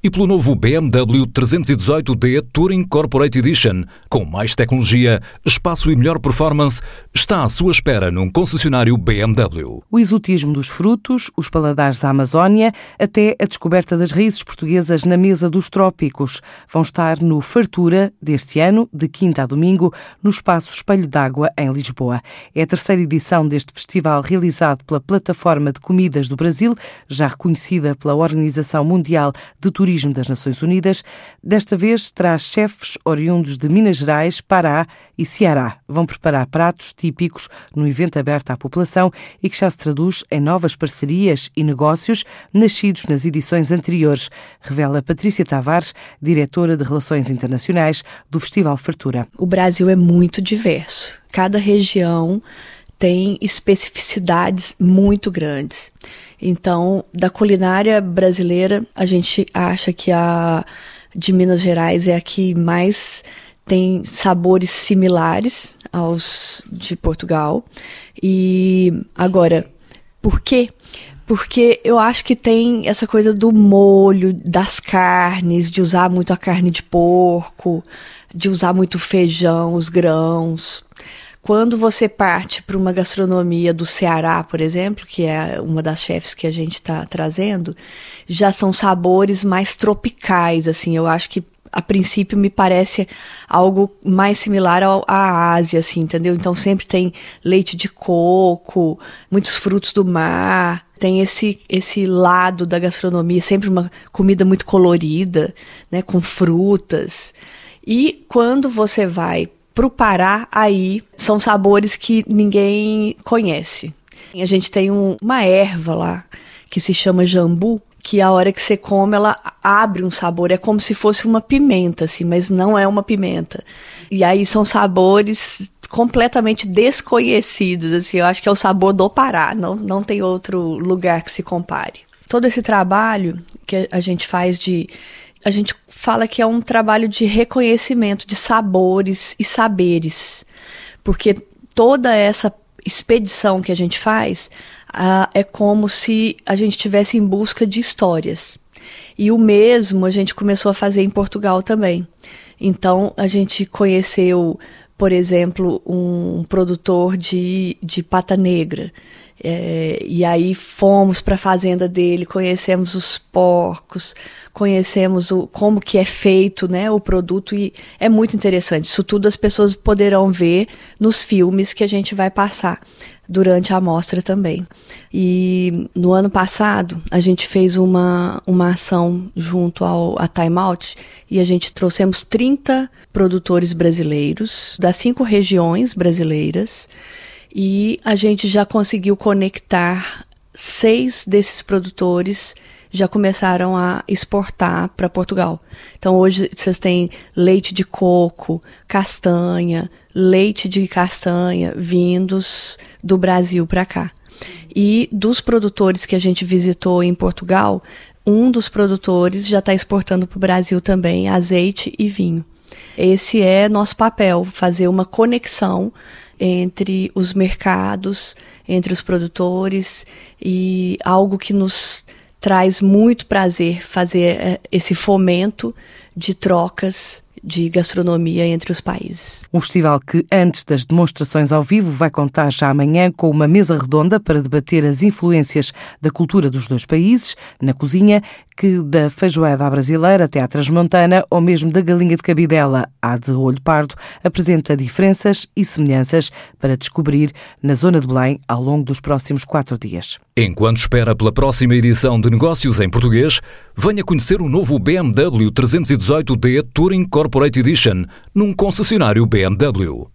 e pelo novo BMW 318d Touring Corporate Edition, com mais tecnologia, espaço e melhor performance, está à sua espera num concessionário BMW. O exotismo dos frutos, os paladares da Amazónia, até a descoberta das raízes portuguesas na mesa dos trópicos, vão estar no Fartura deste ano, de quinta a domingo, no Espaço Espelho d'Água, em Lisboa. É a terceira edição deste festival realizado pela Plataforma de Comidas do Brasil, já reconhecida pela Organização Mundial de Turismo Turismo das Nações Unidas, desta vez traz chefes oriundos de Minas Gerais, Pará e Ceará. Vão preparar pratos típicos no evento aberto à população e que já se traduz em novas parcerias e negócios nascidos nas edições anteriores, revela Patrícia Tavares, diretora de Relações Internacionais do Festival Fartura. O Brasil é muito diverso. Cada região tem especificidades muito grandes. Então, da culinária brasileira, a gente acha que a de Minas Gerais é a que mais tem sabores similares aos de Portugal. E agora, por quê? Porque eu acho que tem essa coisa do molho, das carnes, de usar muito a carne de porco, de usar muito feijão, os grãos. Quando você parte para uma gastronomia do Ceará, por exemplo, que é uma das chefes que a gente está trazendo, já são sabores mais tropicais, assim. Eu acho que a princípio me parece algo mais similar ao, à Ásia, assim, entendeu? Então sempre tem leite de coco, muitos frutos do mar, tem esse esse lado da gastronomia, sempre uma comida muito colorida, né, com frutas. E quando você vai pro Pará, aí são sabores que ninguém conhece. A gente tem um, uma erva lá que se chama jambu, que a hora que você come ela abre um sabor, é como se fosse uma pimenta, assim, mas não é uma pimenta. E aí são sabores completamente desconhecidos, assim, eu acho que é o sabor do Pará, não, não tem outro lugar que se compare. Todo esse trabalho que a gente faz de a gente fala que é um trabalho de reconhecimento de sabores e saberes, porque toda essa expedição que a gente faz é como se a gente estivesse em busca de histórias. E o mesmo a gente começou a fazer em Portugal também. Então a gente conheceu, por exemplo, um produtor de, de pata negra. É, e aí fomos para a fazenda dele, conhecemos os porcos, conhecemos o, como que é feito né, o produto e é muito interessante. Isso tudo as pessoas poderão ver nos filmes que a gente vai passar durante a mostra também. E no ano passado a gente fez uma, uma ação junto ao a Time Out e a gente trouxemos 30 produtores brasileiros das cinco regiões brasileiras e a gente já conseguiu conectar seis desses produtores já começaram a exportar para Portugal. Então hoje vocês têm leite de coco, castanha, leite de castanha vindos do Brasil para cá. E dos produtores que a gente visitou em Portugal, um dos produtores já está exportando para o Brasil também azeite e vinho. Esse é nosso papel, fazer uma conexão entre os mercados, entre os produtores e algo que nos traz muito prazer fazer eh, esse fomento de trocas de gastronomia entre os países. Um festival que, antes das demonstrações ao vivo, vai contar já amanhã com uma mesa redonda para debater as influências da cultura dos dois países na cozinha, que da feijoada à brasileira até à transmontana, ou mesmo da galinha de cabidela à de olho pardo, apresenta diferenças e semelhanças para descobrir na zona de Belém ao longo dos próximos quatro dias. Enquanto espera pela próxima edição de Negócios em Português, venha conhecer o novo BMW 318D Touring Corporate Edition num concessionário BMW.